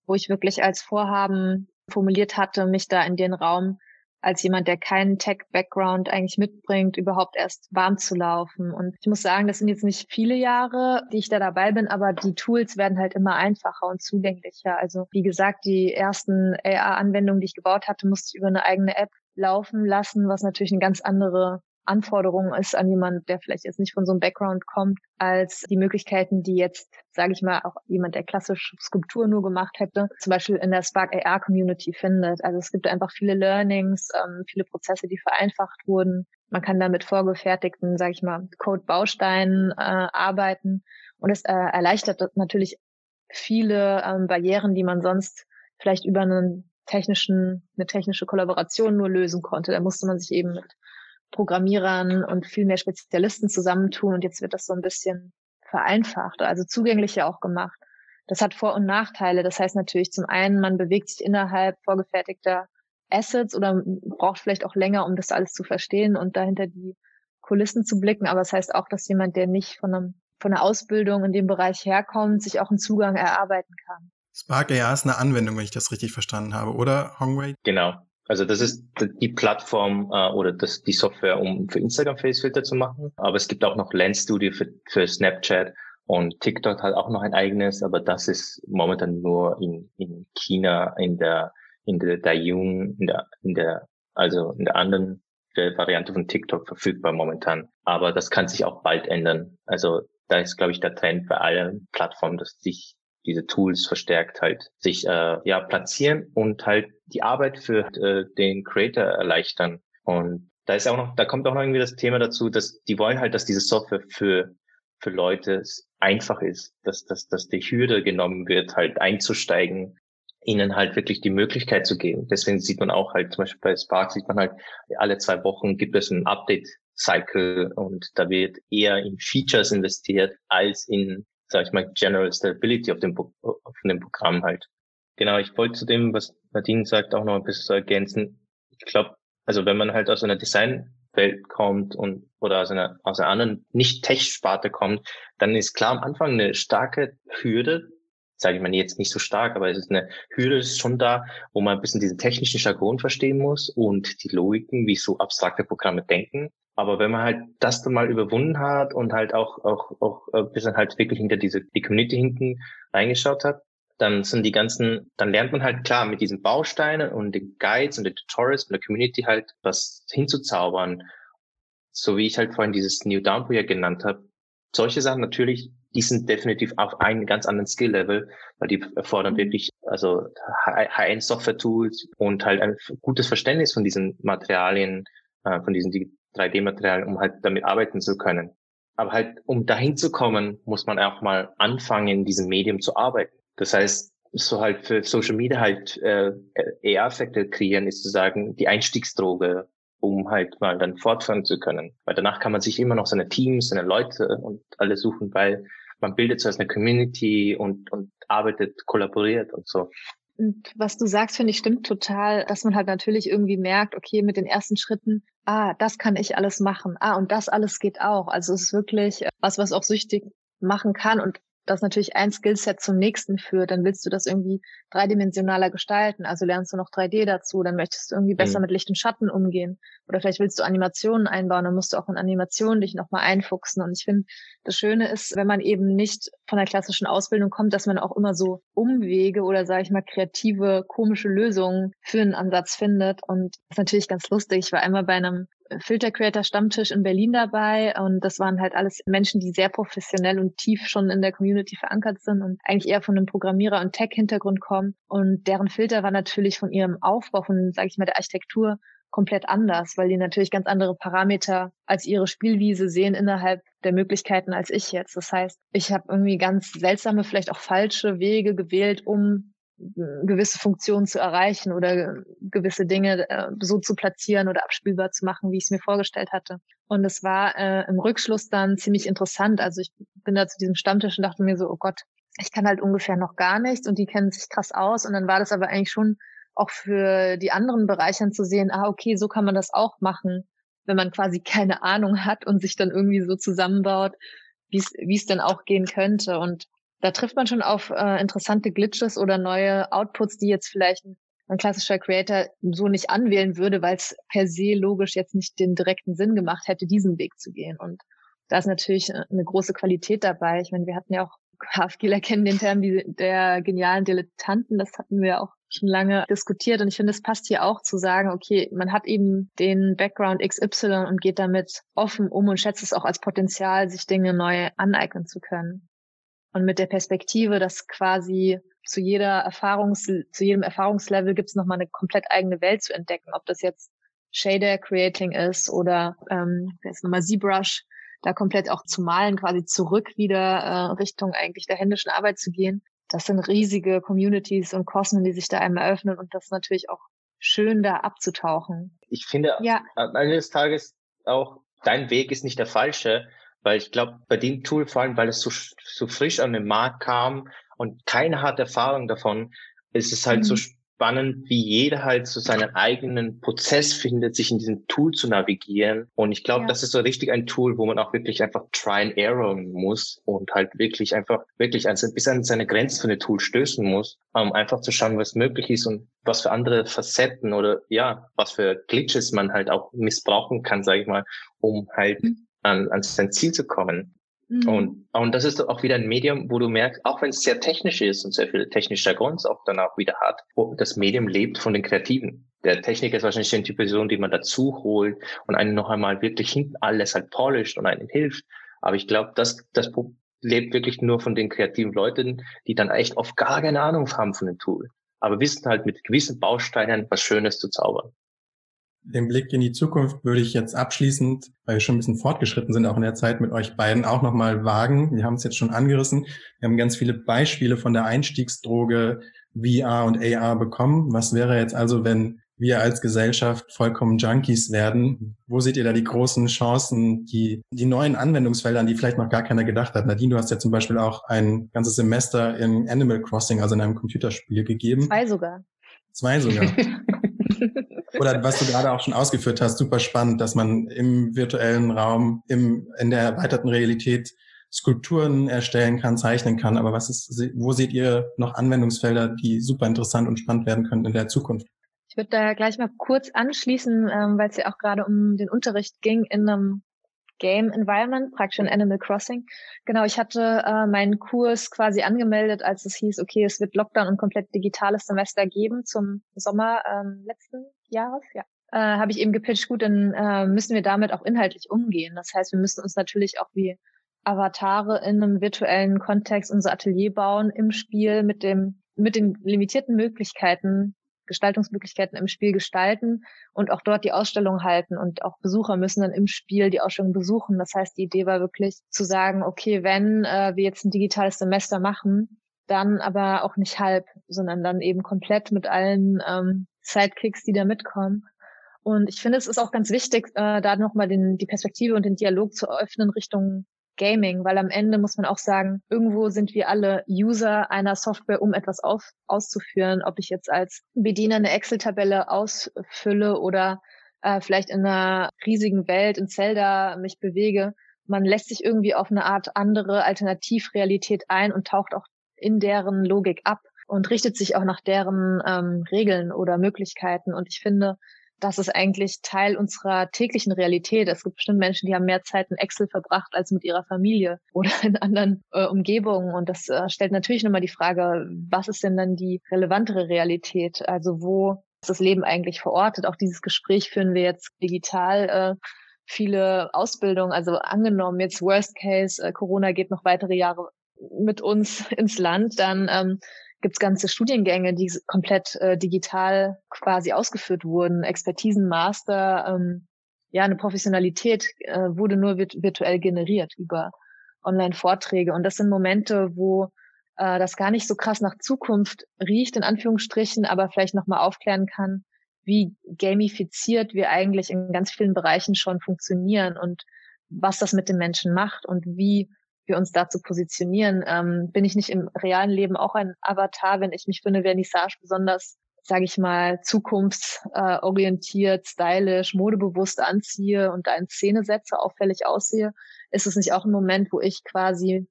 wo ich wirklich als Vorhaben formuliert hatte, mich da in den Raum als jemand, der keinen Tech-Background eigentlich mitbringt, überhaupt erst warm zu laufen. Und ich muss sagen, das sind jetzt nicht viele Jahre, die ich da dabei bin, aber die Tools werden halt immer einfacher und zugänglicher. Also wie gesagt, die ersten AR-Anwendungen, die ich gebaut hatte, musste ich über eine eigene App laufen lassen, was natürlich eine ganz andere Anforderung ist an jemand, der vielleicht jetzt nicht von so einem Background kommt, als die Möglichkeiten, die jetzt, sage ich mal, auch jemand, der klassisch Skulptur nur gemacht hätte, zum Beispiel in der Spark AR Community findet. Also es gibt einfach viele Learnings, ähm, viele Prozesse, die vereinfacht wurden. Man kann da mit vorgefertigten, sage ich mal, Code-Bausteinen äh, arbeiten und es äh, erleichtert natürlich viele ähm, Barrieren, die man sonst vielleicht über einen technischen, eine technische Kollaboration nur lösen konnte. Da musste man sich eben mit Programmierern und viel mehr Spezialisten zusammentun und jetzt wird das so ein bisschen vereinfacht, also zugänglicher auch gemacht. Das hat Vor- und Nachteile. Das heißt natürlich zum einen, man bewegt sich innerhalb vorgefertigter Assets oder braucht vielleicht auch länger, um das alles zu verstehen und dahinter die Kulissen zu blicken. Aber es das heißt auch, dass jemand, der nicht von, einem, von einer Ausbildung in dem Bereich herkommt, sich auch einen Zugang erarbeiten kann. Spark AR ist eine Anwendung, wenn ich das richtig verstanden habe, oder Hongwei? Genau. Also das ist die Plattform äh, oder das, die Software, um für Instagram Facefilter zu machen. Aber es gibt auch noch Lens Studio für, für Snapchat und TikTok hat auch noch ein eigenes, aber das ist momentan nur in, in China in der in der Dayun, in der in der also in der anderen der Variante von TikTok verfügbar momentan. Aber das kann sich auch bald ändern. Also da ist, glaube ich, der Trend bei allen Plattformen, dass sich diese Tools verstärkt halt sich äh, ja platzieren und halt die Arbeit für äh, den Creator erleichtern. Und da ist auch noch, da kommt auch noch irgendwie das Thema dazu, dass die wollen halt, dass diese Software für für Leute einfach ist, dass, dass, dass die Hürde genommen wird, halt einzusteigen, ihnen halt wirklich die Möglichkeit zu geben. Deswegen sieht man auch halt, zum Beispiel bei Spark sieht man halt, alle zwei Wochen gibt es ein Update-Cycle und da wird eher in Features investiert als in sag ich mal, General Stability auf dem, auf dem Programm halt. Genau, ich wollte zu dem, was Nadine sagt, auch noch ein bisschen ergänzen. Ich glaube, also wenn man halt aus einer Designwelt kommt und oder aus einer, aus einer anderen Nicht-Tech-Sparte kommt, dann ist klar am Anfang eine starke Hürde, sage ich mal jetzt nicht so stark, aber es ist eine Hürde ist schon da, wo man ein bisschen diesen technischen Jargon verstehen muss und die Logiken, wie so abstrakte Programme denken. Aber wenn man halt das dann mal überwunden hat und halt auch, auch, auch ein bisschen halt wirklich hinter diese, die Community hinten reingeschaut hat, dann sind die ganzen, dann lernt man halt klar mit diesen Bausteinen und den Guides und den Tutorials und der Community halt was hinzuzaubern. So wie ich halt vorhin dieses New Down Projekt genannt habe. Solche Sachen natürlich, die sind definitiv auf einem ganz anderen Skill-Level, weil die erfordern mhm. wirklich, also High-End Software-Tools und halt ein gutes Verständnis von diesen Materialien, äh, von diesen 3D-Material, um halt damit arbeiten zu können. Aber halt, um dahin zu kommen, muss man auch mal anfangen, in diesem Medium zu arbeiten. Das heißt, so halt für Social Media halt äh, AR-Effekte kreieren, ist zu sagen, die Einstiegsdroge, um halt mal dann fortfahren zu können. Weil danach kann man sich immer noch seine Teams, seine Leute und alle suchen, weil man bildet zuerst eine Community und, und arbeitet, kollaboriert und so. Und was du sagst, finde ich, stimmt total, dass man halt natürlich irgendwie merkt, okay, mit den ersten Schritten, ah, das kann ich alles machen. Ah, und das alles geht auch. Also es ist wirklich was, was auch süchtig machen kann. Und das natürlich ein Skillset zum nächsten führt, dann willst du das irgendwie dreidimensionaler gestalten. Also lernst du noch 3D dazu, dann möchtest du irgendwie besser mhm. mit Licht und Schatten umgehen. Oder vielleicht willst du Animationen einbauen, dann musst du auch in Animationen dich nochmal einfuchsen. Und ich finde, das Schöne ist, wenn man eben nicht von der klassischen Ausbildung kommt, dass man auch immer so Umwege oder sage ich mal kreative, komische Lösungen für einen Ansatz findet. Und das ist natürlich ganz lustig. Ich war einmal bei einem Filter Creator Stammtisch in Berlin dabei und das waren halt alles Menschen, die sehr professionell und tief schon in der Community verankert sind und eigentlich eher von einem Programmierer- und Tech-Hintergrund kommen und deren Filter war natürlich von ihrem Aufbau, von, sage ich mal, der Architektur komplett anders, weil die natürlich ganz andere Parameter als ihre Spielwiese sehen innerhalb der Möglichkeiten als ich jetzt. Das heißt, ich habe irgendwie ganz seltsame, vielleicht auch falsche Wege gewählt, um gewisse Funktionen zu erreichen oder gewisse Dinge äh, so zu platzieren oder abspielbar zu machen, wie ich es mir vorgestellt hatte. Und es war äh, im Rückschluss dann ziemlich interessant. Also ich bin da zu diesem Stammtisch und dachte mir so, oh Gott, ich kann halt ungefähr noch gar nichts und die kennen sich krass aus. Und dann war das aber eigentlich schon auch für die anderen Bereichern zu sehen, ah, okay, so kann man das auch machen, wenn man quasi <laughs> keine Ahnung hat und sich dann irgendwie so zusammenbaut, wie es denn auch gehen könnte. Und da trifft man schon auf äh, interessante Glitches oder neue Outputs, die jetzt vielleicht ein, klassischer Creator so nicht anwählen würde, weil es per se logisch jetzt nicht den direkten Sinn gemacht hätte, diesen Weg zu gehen. Und da ist natürlich äh, eine große Qualität dabei. Ich meine, wir hatten ja auch HFGler kennen den Term die, der genialen Dilettanten. Das hatten wir auch schon lange diskutiert und ich finde, es passt hier auch zu sagen, okay, man hat eben den Background XY und geht damit offen um und schätzt es auch als Potenzial, sich Dinge neu aneignen zu können. Und mit der Perspektive, dass quasi zu jeder Erfahrungs, zu jedem Erfahrungslevel gibt es nochmal eine komplett eigene Welt zu entdecken, ob das jetzt Shader Creating ist oder ähm, jetzt nochmal ZBrush, da komplett auch zu malen, quasi zurück wieder äh, Richtung eigentlich der händischen Arbeit zu gehen das sind riesige Communities und Kosmen, die sich da einem eröffnen und das ist natürlich auch schön, da abzutauchen. Ich finde, ja. am Ende des Tages auch, dein Weg ist nicht der falsche, weil ich glaube, bei dem Tool, vor allem, weil es so, so frisch an den Markt kam und keiner hat Erfahrung davon, ist es halt mhm. so spannend, wie jeder halt so seinen eigenen Prozess findet, sich in diesem Tool zu navigieren. Und ich glaube, ja. das ist so richtig ein Tool, wo man auch wirklich einfach try and error muss und halt wirklich einfach, wirklich also bis an seine Grenzen von dem Tool stößen muss, um einfach zu schauen, was möglich ist und was für andere Facetten oder ja, was für Glitches man halt auch missbrauchen kann, sage ich mal, um halt mhm. An, an sein Ziel zu kommen. Mhm. Und, und das ist auch wieder ein Medium, wo du merkst, auch wenn es sehr technisch ist und sehr viel technischer Grund auch dann auch wieder hat, wo das Medium lebt von den Kreativen. Der Techniker ist wahrscheinlich die Person, die man dazu holt und einen noch einmal wirklich hinten alles halt polished und einem hilft. Aber ich glaube, das, das lebt wirklich nur von den kreativen Leuten, die dann echt oft gar keine Ahnung haben von dem Tool. Aber wissen halt mit gewissen Bausteinen was Schönes zu zaubern den Blick in die Zukunft würde ich jetzt abschließend, weil wir schon ein bisschen fortgeschritten sind, auch in der Zeit mit euch beiden auch nochmal wagen. Wir haben es jetzt schon angerissen. Wir haben ganz viele Beispiele von der Einstiegsdroge VR und AR bekommen. Was wäre jetzt also, wenn wir als Gesellschaft vollkommen Junkies werden? Wo seht ihr da die großen Chancen, die, die neuen Anwendungsfelder, an die vielleicht noch gar keiner gedacht hat? Nadine, du hast ja zum Beispiel auch ein ganzes Semester in Animal Crossing, also in einem Computerspiel gegeben. Zwei sogar. Zwei sogar. <laughs> Oder was du gerade auch schon ausgeführt hast, super spannend, dass man im virtuellen Raum, im, in der erweiterten Realität Skulpturen erstellen kann, zeichnen kann. Aber was ist, wo seht ihr noch Anwendungsfelder, die super interessant und spannend werden können in der Zukunft? Ich würde da gleich mal kurz anschließen, ähm, weil es ja auch gerade um den Unterricht ging in einem Game Environment, praktisch in Animal Crossing. Genau, ich hatte äh, meinen Kurs quasi angemeldet, als es hieß, okay, es wird Lockdown und komplett digitales Semester geben zum Sommer ähm, letzten Jahres, ja. Äh, habe ich eben gepitcht, gut, dann äh, müssen wir damit auch inhaltlich umgehen. Das heißt, wir müssen uns natürlich auch wie Avatare in einem virtuellen Kontext unser Atelier bauen im Spiel mit dem mit den limitierten Möglichkeiten Gestaltungsmöglichkeiten im Spiel gestalten und auch dort die Ausstellung halten. Und auch Besucher müssen dann im Spiel die Ausstellung besuchen. Das heißt, die Idee war wirklich zu sagen, okay, wenn äh, wir jetzt ein digitales Semester machen, dann aber auch nicht halb, sondern dann eben komplett mit allen ähm, Sidekicks, die da mitkommen. Und ich finde, es ist auch ganz wichtig, äh, da nochmal die Perspektive und den Dialog zu öffnen Richtung Gaming, weil am Ende muss man auch sagen, irgendwo sind wir alle User einer Software, um etwas auf, auszuführen. Ob ich jetzt als Bediener eine Excel-Tabelle ausfülle oder äh, vielleicht in einer riesigen Welt in Zelda mich bewege. Man lässt sich irgendwie auf eine Art andere Alternativrealität ein und taucht auch in deren Logik ab und richtet sich auch nach deren ähm, Regeln oder Möglichkeiten. Und ich finde, das ist eigentlich Teil unserer täglichen Realität. Es gibt bestimmt Menschen, die haben mehr Zeit in Excel verbracht als mit ihrer Familie <laughs> oder in anderen äh, Umgebungen. Und das äh, stellt natürlich nochmal die Frage, was ist denn dann die relevantere Realität? Also wo ist das Leben eigentlich verortet? Auch dieses Gespräch führen wir jetzt digital. Äh, viele Ausbildungen, also angenommen jetzt Worst Case, äh, Corona geht noch weitere Jahre mit uns <laughs> ins Land, dann ähm, gibt es ganze Studiengänge, die komplett äh, digital quasi ausgeführt wurden, Expertisenmaster, ähm, ja, eine Professionalität äh, wurde nur virt virtuell generiert über Online-Vorträge. Und das sind Momente, wo äh, das gar nicht so krass nach Zukunft riecht, in Anführungsstrichen, aber vielleicht nochmal aufklären kann, wie gamifiziert wir eigentlich in ganz vielen Bereichen schon funktionieren und was das mit den Menschen macht und wie wir uns dazu positionieren. Ähm, bin ich nicht im realen Leben auch ein Avatar, wenn ich mich für eine Vernissage besonders, sage ich mal, zukunftsorientiert, stylisch, modebewusst anziehe und da in Szene setze, auffällig aussehe, ist es nicht auch ein Moment, wo ich quasi,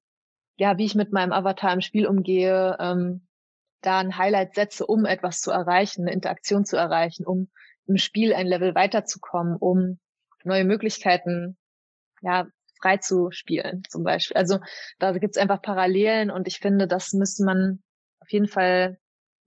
ja, wie ich mit meinem Avatar im Spiel umgehe, ähm, da ein Highlight setze, um etwas zu erreichen, eine Interaktion zu erreichen, um im Spiel ein Level weiterzukommen, um neue Möglichkeiten ja, frei zu spielen, zum Beispiel. Also da gibt es einfach Parallelen und ich finde, das müsste man auf jeden Fall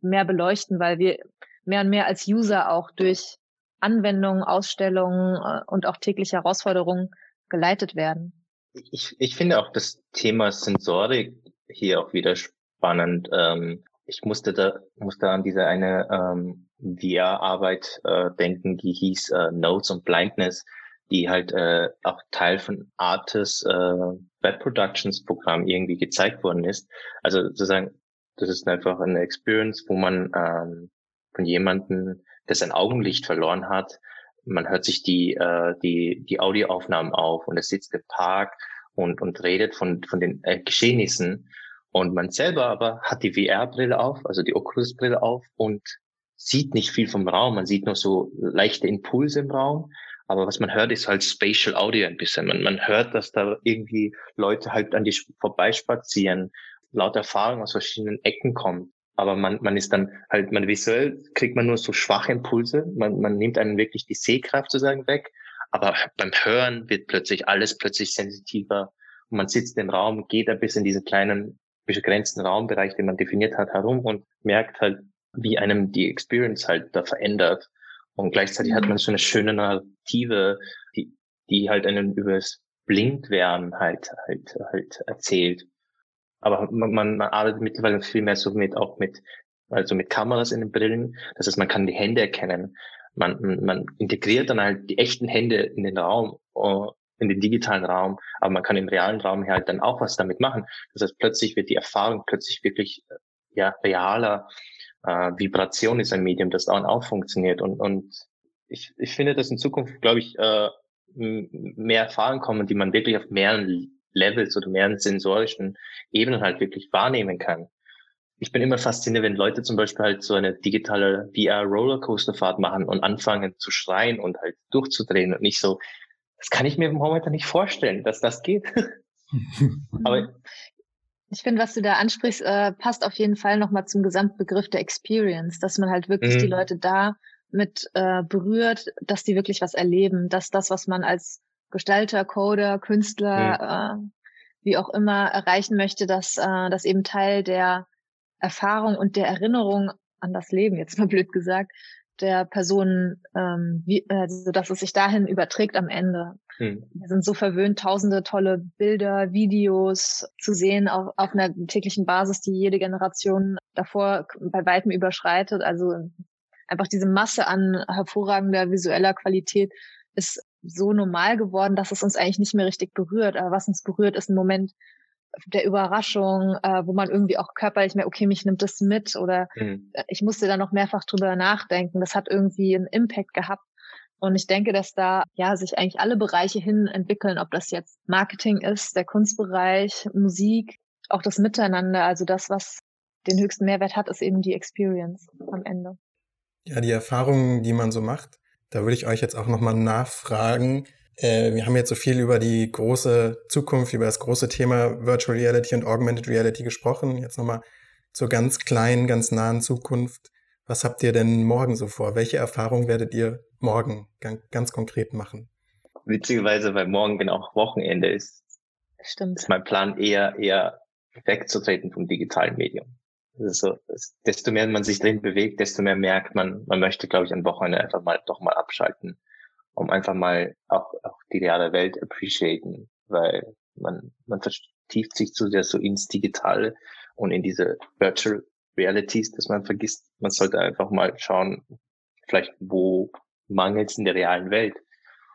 mehr beleuchten, weil wir mehr und mehr als User auch durch Anwendungen, Ausstellungen äh, und auch tägliche Herausforderungen geleitet werden. Ich, ich finde auch das Thema Sensorik hier auch wieder spannend. Ähm, ich musste da musste an diese eine ähm, VR-Arbeit äh, denken, die hieß äh, Notes und Blindness, die halt äh, auch Teil von Artis äh, Web Productions Programm irgendwie gezeigt worden ist. Also sozusagen, das ist einfach eine Experience, wo man ähm, von jemanden, der sein Augenlicht verloren hat, man hört sich die äh, die die Audioaufnahmen auf und er sitzt im Park und und redet von von den äh, Geschehnissen und man selber aber hat die VR-Brille auf, also die Oculus-Brille auf und sieht nicht viel vom Raum. Man sieht nur so leichte Impulse im Raum. Aber was man hört, ist halt Spatial Audio ein bisschen. Man, man hört, dass da irgendwie Leute halt an die vorbeispazieren, laut Erfahrung aus verschiedenen Ecken kommen. Aber man, man ist dann halt, man visuell kriegt man nur so schwache Impulse. Man, man nimmt einen wirklich die Sehkraft sozusagen weg. Aber beim Hören wird plötzlich alles plötzlich sensitiver. Und man sitzt im Raum, geht ein bisschen in diesen kleinen begrenzten Raumbereich, den man definiert hat, herum und merkt halt, wie einem die Experience halt da verändert. Und gleichzeitig hat man so eine schöne Narrative, die, die halt einen übers Blindwerden halt, halt, halt erzählt. Aber man, man arbeitet mittlerweile viel mehr so mit, auch mit, also mit Kameras in den Brillen. Das heißt, man kann die Hände erkennen. Man, man integriert dann halt die echten Hände in den Raum uh, in den digitalen Raum, aber man kann im realen Raum halt dann auch was damit machen. Das heißt, plötzlich wird die Erfahrung plötzlich wirklich äh, ja realer. Äh, Vibration ist ein Medium, das dann auch funktioniert und und ich, ich finde, dass in Zukunft, glaube ich, äh, mehr Erfahrungen kommen, die man wirklich auf mehreren Levels oder mehreren sensorischen Ebenen halt wirklich wahrnehmen kann. Ich bin immer fasziniert, wenn Leute zum Beispiel halt so eine digitale VR-Rollercoaster-Fahrt machen und anfangen zu schreien und halt durchzudrehen und nicht so, das kann ich mir momentan nicht vorstellen, dass das geht. <laughs> Aber ich finde, was du da ansprichst, äh, passt auf jeden Fall nochmal zum Gesamtbegriff der Experience, dass man halt wirklich mhm. die Leute da mit äh, berührt, dass die wirklich was erleben, dass das, was man als Gestalter, Coder, Künstler, mhm. äh, wie auch immer erreichen möchte, dass äh, das eben Teil der Erfahrung und der Erinnerung an das Leben, jetzt mal blöd gesagt, der Person, ähm, wie, also dass es sich dahin überträgt am Ende. Hm. Wir sind so verwöhnt, tausende tolle Bilder, Videos zu sehen auf, auf einer täglichen Basis, die jede Generation davor bei weitem überschreitet. Also einfach diese Masse an hervorragender visueller Qualität ist so normal geworden, dass es uns eigentlich nicht mehr richtig berührt. Aber was uns berührt, ist ein Moment der Überraschung, äh, wo man irgendwie auch körperlich mehr, okay, mich nimmt das mit oder mhm. ich musste da noch mehrfach drüber nachdenken. Das hat irgendwie einen Impact gehabt. Und ich denke, dass da ja sich eigentlich alle Bereiche hin entwickeln, ob das jetzt Marketing ist, der Kunstbereich, Musik, auch das Miteinander. Also das, was den höchsten Mehrwert hat, ist eben die Experience am Ende. Ja, die Erfahrungen, die man so macht, da würde ich euch jetzt auch nochmal nachfragen. Äh, wir haben jetzt so viel über die große Zukunft, über das große Thema Virtual Reality und Augmented Reality gesprochen. Jetzt nochmal zur ganz kleinen, ganz nahen Zukunft. Was habt ihr denn morgen so vor? Welche Erfahrungen werdet ihr morgen ganz, ganz konkret machen? Witzigerweise, weil morgen genau Wochenende ist, Stimmt. ist mein Plan eher, eher wegzutreten vom digitalen Medium. Also desto mehr man sich drin bewegt, desto mehr merkt man, man möchte, glaube ich, am Wochenende einfach mal doch mal abschalten um einfach mal auch, auch die reale Welt appreciaten, weil man, man vertieft sich zu sehr so ins Digitale und in diese Virtual Realities, dass man vergisst, man sollte einfach mal schauen, vielleicht wo mangelt es in der realen Welt.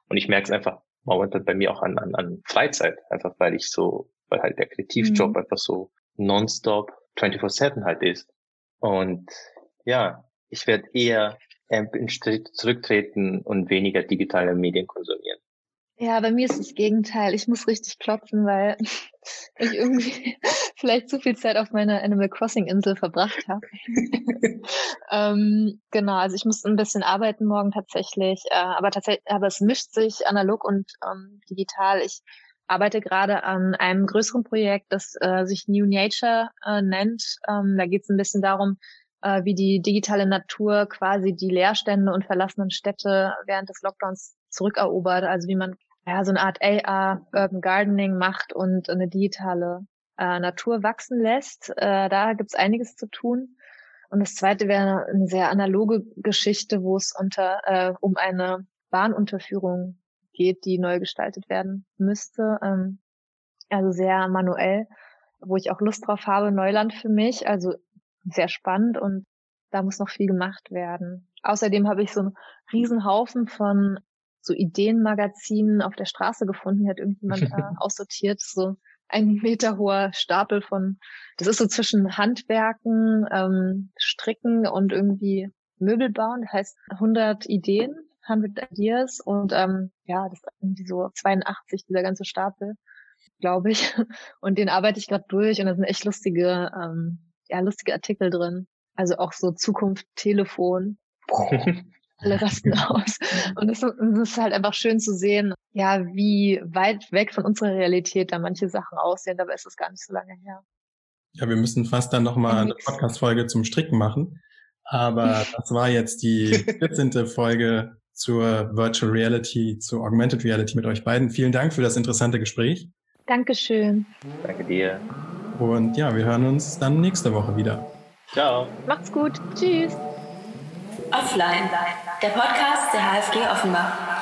Und ich merke es einfach momentan bei mir auch an, an, an Freizeit, einfach weil ich so, weil halt der Kreativjob mhm. einfach so nonstop 24-7 halt ist. Und ja, ich werde eher Schritt zurücktreten und weniger digitale Medien konsumieren. Ja, bei mir ist das Gegenteil. Ich muss richtig klopfen, weil <laughs> ich irgendwie <laughs> vielleicht zu viel Zeit auf meiner Animal Crossing Insel verbracht habe. <laughs> ähm, genau, also ich muss ein bisschen arbeiten morgen tatsächlich, äh, aber tatsächlich, aber es mischt sich analog und ähm, digital. Ich arbeite gerade an einem größeren Projekt, das äh, sich New Nature äh, nennt. Ähm, da geht es ein bisschen darum, äh, wie die digitale Natur quasi die Leerstände und verlassenen Städte während des Lockdowns zurückerobert. Also wie man ja so eine Art AR Urban Gardening macht und eine digitale äh, Natur wachsen lässt. Äh, da gibt's einiges zu tun. Und das zweite wäre eine sehr analoge Geschichte, wo es unter äh, um eine Bahnunterführung geht, die neu gestaltet werden müsste. Ähm, also sehr manuell, wo ich auch Lust drauf habe, Neuland für mich. Also sehr spannend und da muss noch viel gemacht werden. Außerdem habe ich so einen Riesenhaufen von so Ideenmagazinen auf der Straße gefunden. Hier hat irgendjemand äh, <laughs> aussortiert, so ein Meter hoher Stapel von, das ist so zwischen Handwerken, ähm, Stricken und irgendwie Möbel bauen. Das heißt 100 Ideen, 100 Ideas und ähm, ja, das ist irgendwie so 82, dieser ganze Stapel, glaube ich. <laughs> Und den arbeite ich gerade durch und da sind echt lustige, ähm, ja, lustige Artikel drin. Also auch so Zukunft, Telefon. alle rasten <laughs> aus. Und es, ist halt einfach schön zu sehen, ja, wie weit weg von unserer Realität da manche Sachen aussehen. Dabei ist es gar nicht so lange her. Ja, wir müssen fast dann nochmal eine Podcast-Folge zum Stricken machen. Aber <laughs> das war jetzt die 14. Folge zur Virtual Reality, zur Augmented Reality mit euch beiden. Vielen Dank für das interessante Gespräch. Dankeschön. Danke dir. Und ja, wir hören uns dann nächste Woche wieder. Ciao. Macht's gut. Tschüss. Offline, der Podcast der HFG Offenbach.